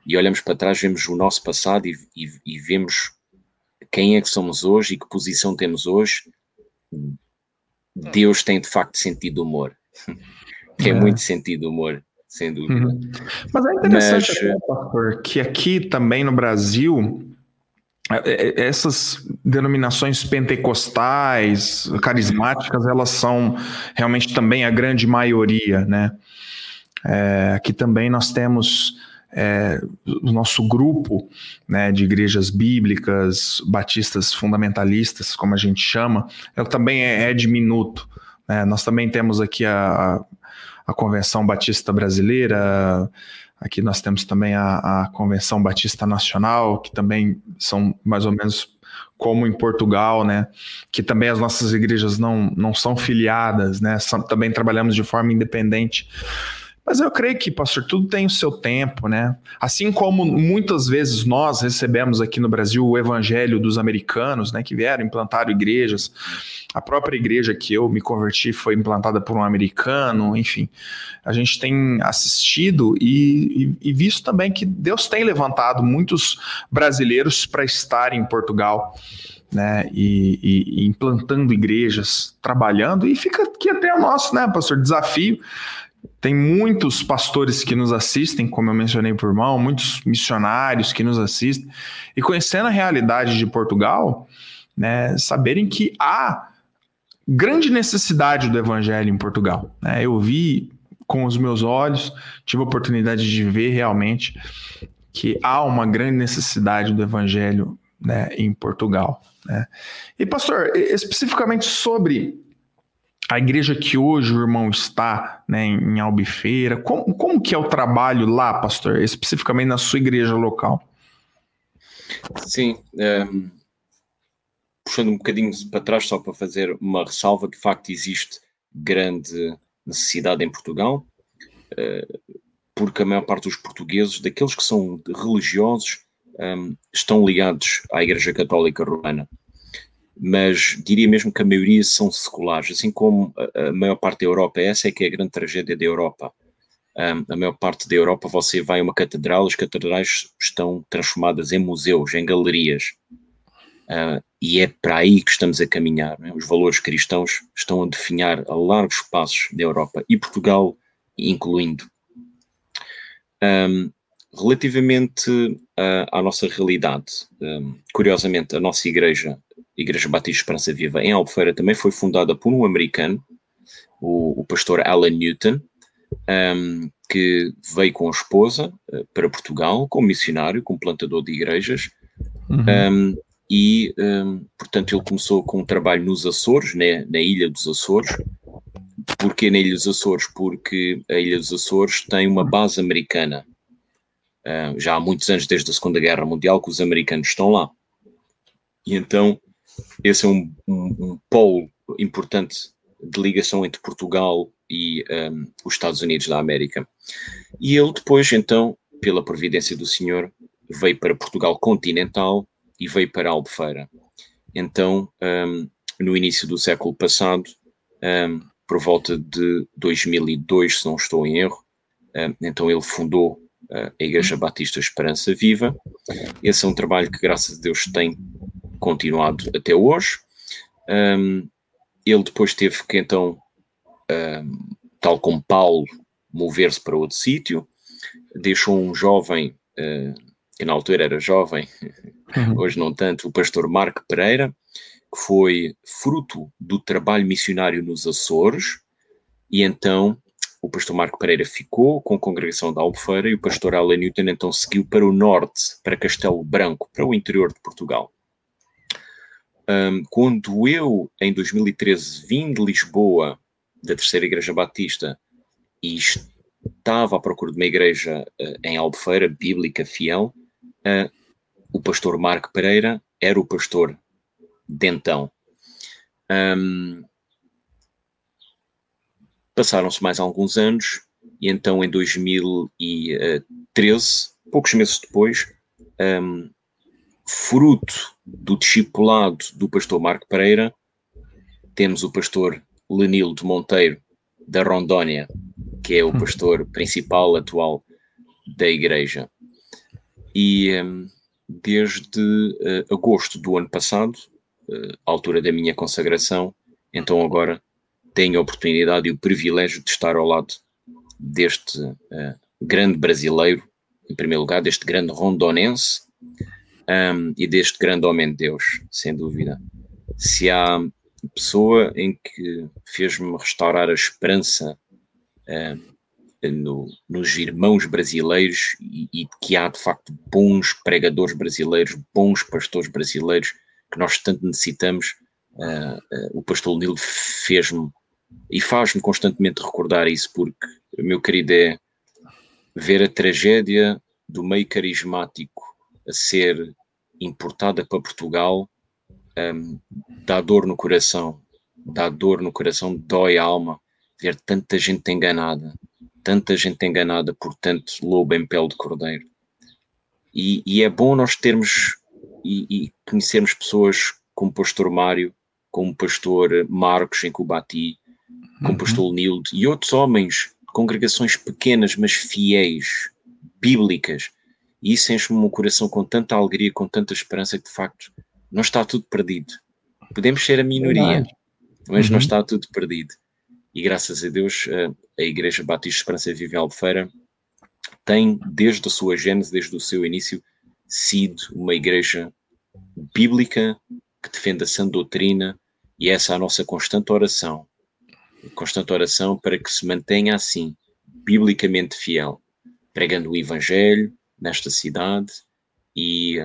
e olhamos para trás, vemos o nosso passado e, e, e vemos quem é que somos hoje e que posição temos hoje. Deus tem de facto sentido de humor. *laughs* tem é. muito sentido de humor sem dúvida. Uhum. Mas é interessante, Mas... Pastor, que aqui também no Brasil, essas denominações pentecostais, carismáticas, elas são realmente também a grande maioria, né? É, aqui também nós temos é, o nosso grupo né, de igrejas bíblicas, batistas fundamentalistas, como a gente chama, ela também é, é diminuto. Né? Nós também temos aqui a a Convenção Batista Brasileira, aqui nós temos também a, a Convenção Batista Nacional, que também são mais ou menos como em Portugal, né? Que também as nossas igrejas não, não são filiadas, né? São, também trabalhamos de forma independente. Mas eu creio que, pastor, tudo tem o seu tempo, né? Assim como muitas vezes nós recebemos aqui no Brasil o evangelho dos americanos, né, que vieram, implantaram igrejas. A própria igreja que eu me converti foi implantada por um americano, enfim. A gente tem assistido e, e, e visto também que Deus tem levantado muitos brasileiros para estar em Portugal. Né, e, e, implantando igrejas, trabalhando, e fica aqui até o nosso, né, pastor, desafio tem muitos pastores que nos assistem, como eu mencionei por mal, muitos missionários que nos assistem, e conhecendo a realidade de Portugal, né, saberem que há grande necessidade do evangelho em Portugal. Né? Eu vi com os meus olhos, tive a oportunidade de ver realmente que há uma grande necessidade do evangelho né, em Portugal. Né? E, pastor, especificamente sobre a igreja que hoje o irmão está, né, em Albufeira, como, como que é o trabalho lá, pastor, especificamente na sua igreja local? Sim, é, puxando um bocadinho para trás só para fazer uma ressalva de facto existe grande necessidade em Portugal, é, porque a maior parte dos portugueses, daqueles que são religiosos, é, estão ligados à Igreja Católica Romana mas diria mesmo que a maioria são seculares, assim como a, maior parte da Europa. Essa é que é a grande tragédia da Europa. Um, a maior parte da Europa você vai a uma catedral, as catedrais estão transformadas em museus, em galerias. Uh, e é para aí que estamos a caminhar. Né? Os valores cristãos estão a definhar a largos passos da Europa e Portugal incluindo. Um, relativamente uh, à nossa realidade, um, curiosamente, a nossa igreja, Igreja Batista Esperança Viva, em Albufeira, também foi fundada por um americano, o, o pastor Alan Newton, um, que veio com a esposa uh, para Portugal como missionário, como plantador de igrejas. Uhum. Um, e, um, portanto, ele começou com um trabalho nos Açores, né, na Ilha dos Açores. Porquê na Ilha dos Açores? Porque a Ilha dos Açores tem uma base americana. Uh, já há muitos anos, desde a Segunda Guerra Mundial, que os americanos estão lá. E então, esse é um, um, um polo importante de ligação entre Portugal e um, os Estados Unidos da América. E ele depois, então, pela providência do Senhor, veio para Portugal continental e veio para Albufeira. Então, no início do século passado, por volta de 2002, se não estou em erro, então ele fundou uh, a Igreja Batista Esperança Viva. Esse é um trabalho que, graças a Deus, tem continuado até hoje. ele depois teve que, então, tal como Paulo, mover-se para outro sítio, deixou um jovem uh, que na altura era jovem, uhum. hoje não tanto, o pastor Marco Pereira, que foi fruto do trabalho missionário nos Açores, e então o pastor Marco Pereira ficou com a congregação da Albufeira e o pastor Alan Newton então seguiu para o norte, para Castelo Branco, para o interior de Portugal. Um, quando eu, em 2013, vim de Lisboa, da Terceira Igreja Batista, e estava à procura de uma igreja uh, em Albufeira, bíblica, fiel, uh, o pastor Marco Pereira era o pastor de então. Um, Passaram-se mais alguns anos e então em 2013, poucos meses depois, um, fruto do discipulado do pastor Marco Pereira, temos o pastor Lenildo Monteiro da Rondônia, que é o hum. pastor principal atual da igreja e um, desde uh, agosto do ano passado, uh, altura da minha consagração, então agora tenho a oportunidade e o privilégio de estar ao lado deste uh, grande brasileiro, em primeiro lugar, deste grande rondonense um, e deste grande homem de Deus, sem dúvida. Se há pessoa em que fez-me restaurar a esperança uh, no, nos irmãos brasileiros e, e, que há de facto bons pregadores brasileiros, bons pastores brasileiros que nós tanto necessitamos. Uh, uh, o pastor Nilo fez-me e faz-me constantemente recordar isso, porque, meu querido, é ver a tragédia do meio carismático a ser importada para Portugal um, dá dor no coração, dá dor no coração, dói a alma ver tanta gente enganada, tanta gente enganada por tanto lobo em pele de cordeiro. E, e é bom nós termos e, e, conhecermos pessoas como o pastor Mário, como o pastor Marcos em Cubati, como o uhum. pastor Nilde e outros homens, congregações pequenas mas fiéis, bíblicas. E isso enche-me o coração com tanta alegria, com tanta esperança que de facto não está tudo perdido. Podemos ser a minoria, mas uhum. não está tudo perdido e graças a Deus a Igreja Batista Esperança Vive Albufeira tem, desde a sua gênese, desde o seu início, sido uma igreja bíblica que defende a sã doutrina e essa é a nossa constante oração. Constante oração para que se mantenha assim, biblicamente fiel, pregando o Evangelho nesta cidade e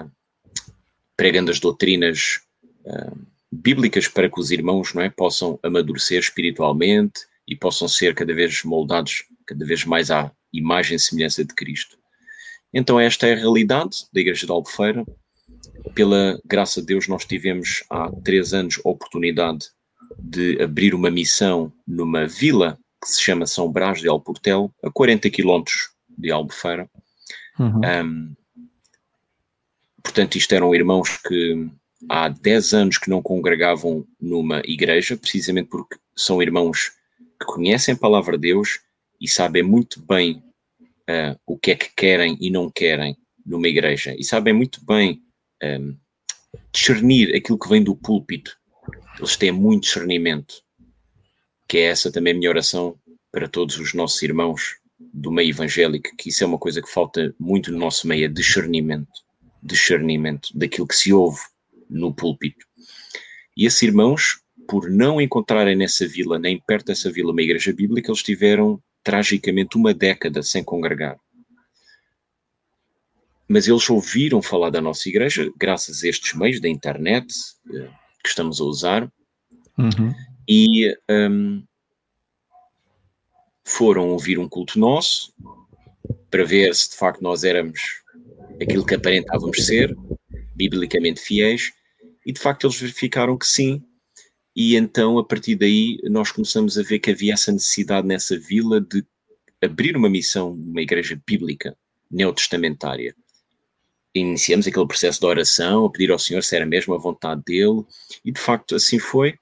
pregando as doutrinas uh, bíblicas para que os irmãos não é, possam amadurecer espiritualmente e possam ser cada vez moldados cada vez mais à imagem e semelhança de Cristo. Então esta é a realidade da Igreja de Albufeira. Pela graça de Deus nós tivemos há três anos a oportunidade de abrir uma missão numa vila que se chama São Brás de Alportel, a 40 quilómetros de Albufeira. Uhum. Um, portanto, isto eram irmãos que há 10 anos que não congregavam numa igreja, precisamente porque são irmãos que conhecem a palavra de Deus e sabem muito bem uh, o que é que querem e não querem numa igreja, e sabem muito bem um, discernir aquilo que vem do púlpito. Eles têm muito discernimento, que é essa também a minha oração para todos os nossos irmãos do meio evangélico, que isso é uma coisa que falta muito no nosso meio, é discernimento, discernimento daquilo que se ouve no púlpito. E esses irmãos, por não encontrarem nessa vila, nem perto dessa vila, uma igreja bíblica, eles tiveram tragicamente uma década sem congregar. Mas eles ouviram falar da nossa igreja graças a estes meios da internet eh, que estamos a usar uhum. e um, foram ouvir um culto nosso para ver se de facto nós éramos aquilo que aparentávamos ser, biblicamente fiéis, e de facto eles verificaram que sim, e então, a partir daí, nós começamos a ver que havia essa necessidade nessa vila de abrir uma missão, uma igreja bíblica, neotestamentária. Iniciamos aquele processo de oração, a pedir ao Senhor se era mesmo a vontade dele, e de facto assim foi.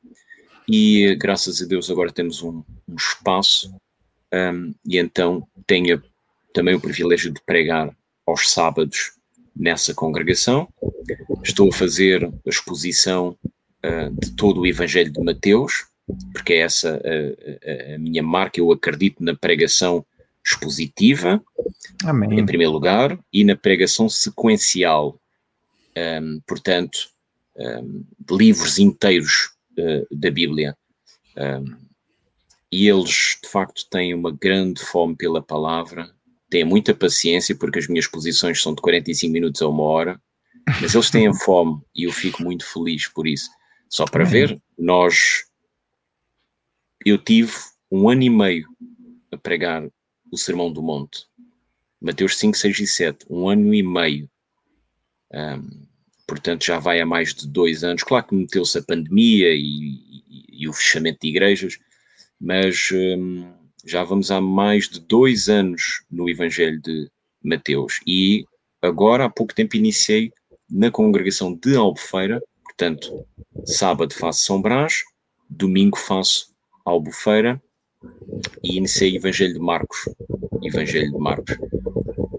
E graças a Deus agora temos um, um espaço, um, e então tenho também o privilégio de pregar aos sábados nessa congregação. Estou a fazer a exposição uh, de todo o Evangelho de Mateus, porque é essa a, a, minha marca. Eu acredito na pregação expositiva, Amém. em primeiro lugar, e na pregação sequencial. Um, portanto, um, livros inteiros uh, da Bíblia. Um, e eles, de facto, têm uma grande fome pela palavra, têm muita paciência, porque as minhas posições são de 45 minutos a uma hora, mas eles têm *laughs* fome e eu fico muito feliz por isso. Só para ver, nós. Eu tive um ano e meio a pregar o Sermão do Monte. Mateus 5, 6 e 7. Um ano e meio. Um, portanto, já vai há mais de dois anos. Claro que meteu-se a pandemia e, e, e, o fechamento de igrejas, mas um, já vamos há mais de dois anos no Evangelho de Mateus. E agora, há pouco tempo, iniciei na congregação de Albufeira Portanto, sábado faço São Brás, domingo faço Albufeira e iniciei Evangelho de Marcos. Evangelho de Marcos.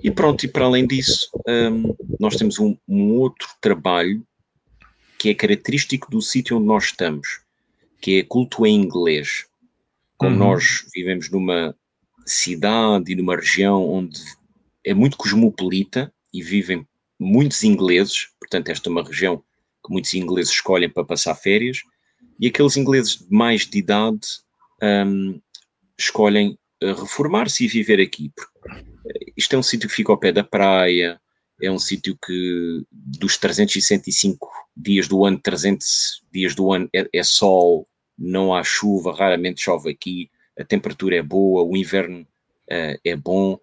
E pronto, e para além disso, um, nós temos um, um, outro trabalho que é característico do sítio onde nós estamos, que é culto em inglês. Como uhum. nós vivemos numa cidade e numa região onde é muito cosmopolita e vivem muitos ingleses, portanto, esta é uma região que muitos ingleses escolhem para passar férias, e aqueles ingleses mais de idade um, escolhem uh, reformar-se e viver aqui. Eh, isto é um sítio que fica ao pé da praia, é um sítio que dos 365 dias do ano, 300 dias do ano é, é, sol, não há chuva, raramente chove aqui, a temperatura é boa, o inverno uh, é bom,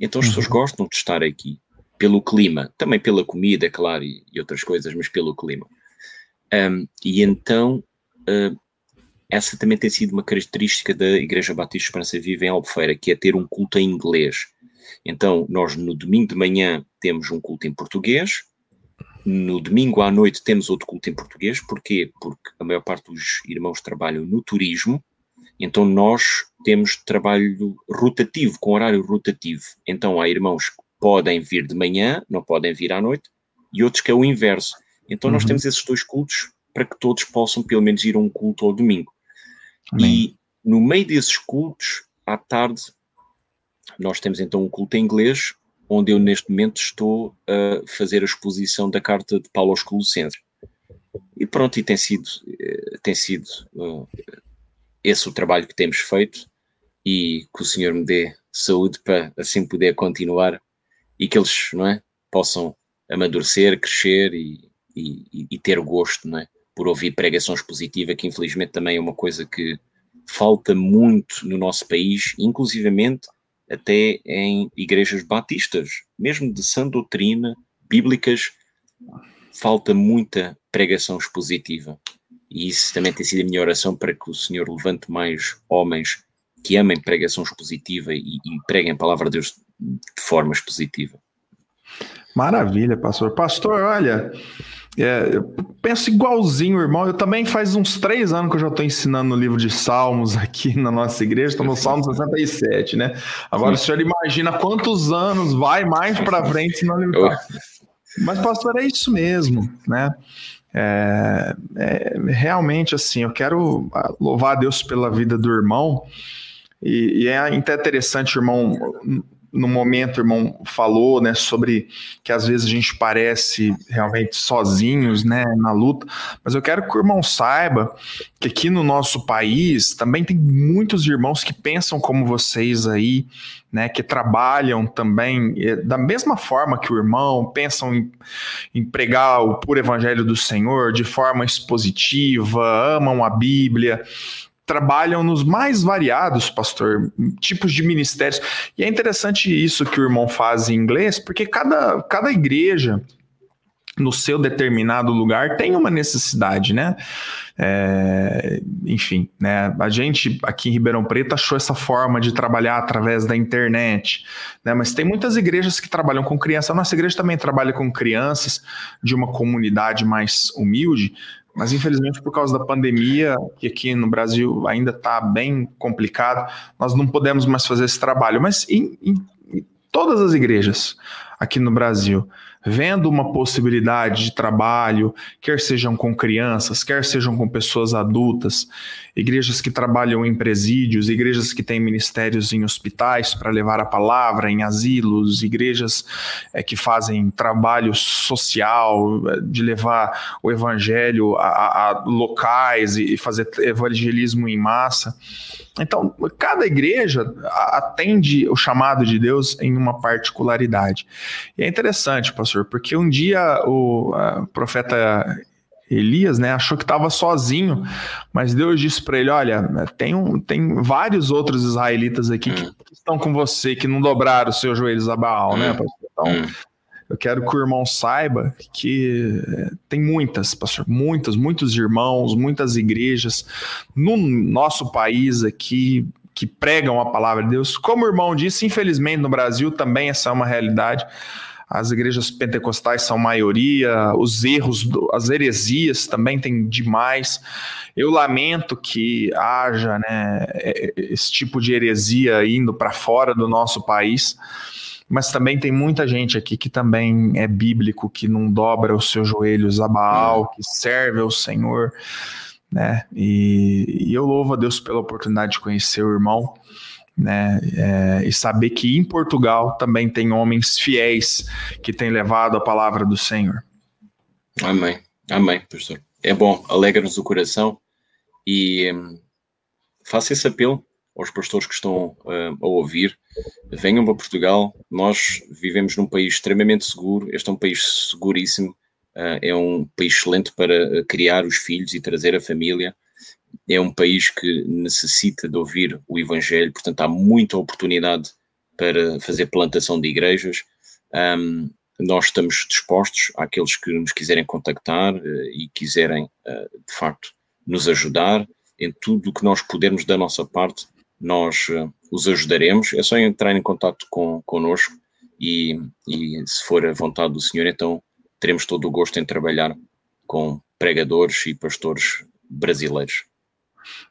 então as pessoas uhum. gostam de estar aqui pelo clima, também pela comida, claro, e, e outras coisas, mas pelo clima. Um, e então, uh, essa também tem sido uma característica da Igreja Batista Esperança Viva em Albufeira, que é ter um culto em inglês. Então, nós no domingo de manhã temos um culto em português, no domingo à noite temos outro culto em português, porquê? Porque a maior parte dos irmãos trabalham no turismo, então nós temos trabalho rotativo, com horário rotativo. Então há irmãos que podem vir de manhã, não podem vir à noite, e outros que é o inverso. Então uhum. nós temos esses dois cultos para que todos possam pelo menos ir a um culto ao domingo. Amém. E no meio desses cultos, à tarde, nós temos então um culto em inglês, onde eu neste momento estou a fazer a exposição da carta de Paulo aos Colossenses. E pronto, e tem sido, eh, tem sido uh, esse o trabalho que temos feito e que o Senhor me dê saúde para assim poder continuar e que eles não é, possam amadurecer, crescer e, e, e ter gosto não é, por ouvir pregação expositiva, que infelizmente também é uma coisa que falta muito no nosso país, inclusivamente até em igrejas batistas, mesmo de sã doutrina, bíblicas, falta muita pregação expositiva. E isso também tem sido a minha oração para que o Senhor levante mais homens que amem pregação expositiva e, e preguem a palavra de Deus de forma expositiva. Maravilha, pastor. Pastor, olha, é, eu penso igualzinho, irmão. Eu também faz uns três anos que eu já estou ensinando o livro de Salmos aqui na nossa igreja. Estou no Salmo 67, né? Agora Sim. o senhor imagina quantos anos vai mais para frente se não livro. Mas, pastor, é isso mesmo, né? É, é, realmente assim, eu quero louvar a Deus pela vida do irmão E, e é até interessante, irmão, no momento, irmão, falou, né, sobre que às vezes a gente parece realmente sozinhos, né, na luta, mas eu quero que o irmão saiba que aqui no nosso país também tem muitos irmãos que pensam como vocês aí, né, que trabalham também da mesma forma que o irmão, pensam em, em pregar o puro evangelho do Senhor de forma expositiva, amam a Bíblia, trabalham nos mais variados, pastor, tipos de ministérios. E é interessante isso que o irmão faz em inglês, porque cada, cada igreja no seu determinado lugar tem uma necessidade, né? É, enfim, né? A gente aqui em Ribeirão Preto achou essa forma de trabalhar através da internet, né? Mas tem muitas igrejas que trabalham com crianças. A nossa igreja também trabalha com crianças de uma comunidade mais humilde, mas infelizmente por causa da pandemia, que aqui no Brasil ainda está bem complicado, nós não podemos mais fazer esse trabalho. Mas em, em, em todas as igrejas aqui no Brasil, vendo uma possibilidade de trabalho, quer sejam com crianças, quer sejam com pessoas adultas, igrejas que trabalham em presídios, igrejas que têm ministérios em hospitais para levar a palavra, em asilos, igrejas é, que fazem trabalho social, é, de levar o evangelho a, a locais e fazer evangelismo em massa. Então, cada igreja atende o chamado de Deus em uma particularidade. E é interessante, pastor, porque um dia o profeta Elias, né, achou que estava sozinho, mas Deus disse para ele: Olha, tem, um, tem vários outros israelitas aqui que hum. estão com você, que não dobraram os seus joelhos a Baal, né, hum. pastor? Então, hum. eu quero que o irmão saiba que eh, tem muitas, pastor, muitas, muitos irmãos, muitas igrejas no nosso país aqui que pregam a palavra de Deus. Como o irmão disse, infelizmente no Brasil também essa é uma realidade as igrejas pentecostais são maioria, os erros, as heresias também tem demais. Eu lamento que haja né, esse tipo de heresia indo para fora do nosso país, mas também tem muita gente aqui que também é bíblico, que não dobra os seus joelhos a Baal, que serve ao Senhor. Né? E, e eu louvo a Deus pela oportunidade de conhecer o irmão né? É, e saber que em Portugal também tem homens fiéis que têm levado a palavra do Senhor. Amém, amém, pastor. É bom, alegra-nos o coração e hum, faça esse apelo aos pastores que estão uh, a ouvir. Venham para Portugal, nós vivemos num país extremamente seguro, este é um país seguríssimo, uh, é um país excelente para criar os filhos e trazer a família é um país que necessita de ouvir o Evangelho, portanto há muita oportunidade para fazer plantação de igrejas. Um, nós estamos dispostos àqueles que nos quiserem contactar uh, e quiserem, uh, de facto, nos ajudar em tudo o que nós pudermos da nossa parte, nós uh, os ajudaremos. É só entrar em contato com, connosco e, e, se for a vontade do Senhor, então teremos todo o gosto em trabalhar com pregadores e pastores brasileiros.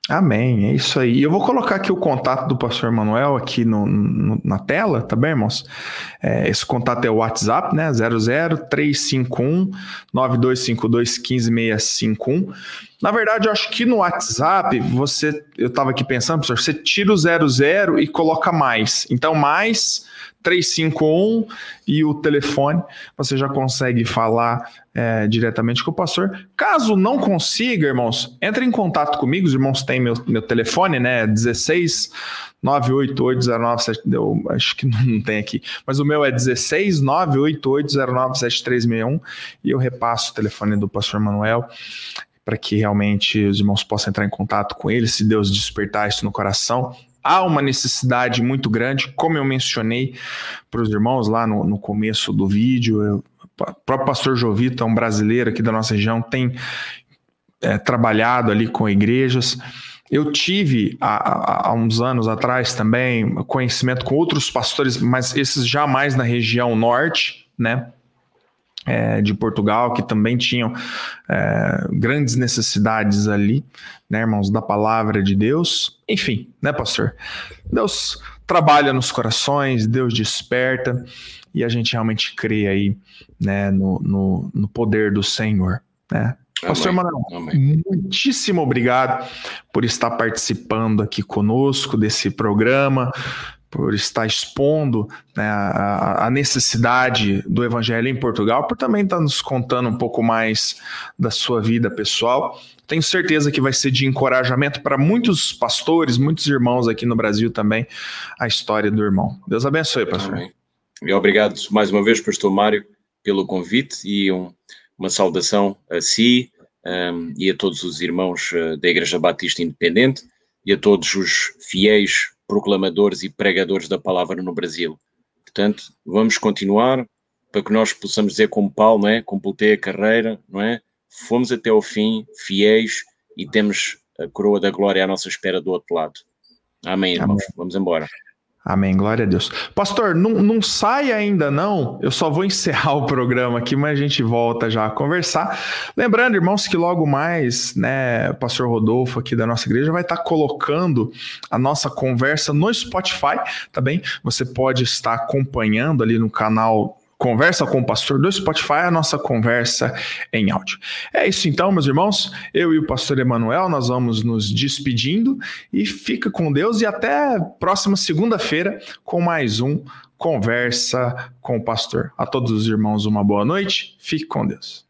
Amém, é isso aí. Eu vou colocar aqui o contato do pastor Manuel aqui no, no na tela, tá bem, irmãos? É, esse contato é o WhatsApp, né? 00351 9252 15651. Na verdade, eu acho que no WhatsApp, você, eu estava aqui pensando, professor, você tira o 00 e coloca mais. Então, mais 351 e o telefone, você já consegue falar é, diretamente com o pastor. Caso não consiga, irmãos, entre em contato comigo, os irmãos têm meu, meu telefone, né? 16 988097361. eu acho que *laughs* não tem aqui, mas o meu é 16 988097361 e eu repasso o telefone do pastor Manuel para que realmente os irmãos possam entrar em contato com ele, se Deus despertar isso no coração há uma necessidade muito grande, como eu mencionei para os irmãos lá no, no começo do vídeo. Eu, o próprio pastor Jovito, é um brasileiro aqui da nossa região, tem é, trabalhado ali com igrejas. Eu tive há, há, uns anos atrás também conhecimento com outros pastores, mas esses jamais na região norte, né? É, de Portugal, que também tinham é, grandes necessidades ali, né, irmãos, da palavra de Deus. Enfim, né, pastor? Deus trabalha nos corações, Deus desperta, e a gente realmente crê aí, né, no, no, no poder do Senhor, né? Pastor Manuel, muitíssimo obrigado por estar participando aqui conosco desse programa, por estar expondo né, a, a, necessidade do evangelho em Portugal, por também estar nos contando um pouco mais da sua vida pessoal. Tenho certeza que vai ser de encorajamento para muitos pastores, muitos irmãos aqui no Brasil também, a história do irmão. Deus abençoe, pastor. Amém. Obrigado mais uma vez, pastor Mário, pelo convite e um, uma saudação a si um, e a todos os irmãos uh, da Igreja Batista Independente e a todos os fiéis proclamadores e pregadores da palavra no Brasil. Portanto, vamos continuar para que nós possamos dizer como Paulo, não é? Completei a carreira, não é? Fomos até o fim, fiéis, e temos a coroa da glória à nossa espera do outro lado. Amém, irmãos. Amém. Vamos embora. Amém, glória a Deus. Pastor, não, não sai ainda não, eu só vou *laughs* encerrar o programa aqui, mas a gente volta já a conversar. Lembrando, irmãos, que logo mais, né, o pastor Rodolfo aqui da nossa igreja vai estar colocando a nossa conversa no Spotify, tá bem? Você pode estar acompanhando ali no canal Conversa com o Pastor do Spotify, a nossa conversa em áudio. É isso então, meus irmãos. Eu e o pastor Emanuel, nós vamos nos despedindo e fica com Deus e até próxima segunda-feira com mais um Conversa com o Pastor. A todos os irmãos, uma boa noite. Fique com Deus.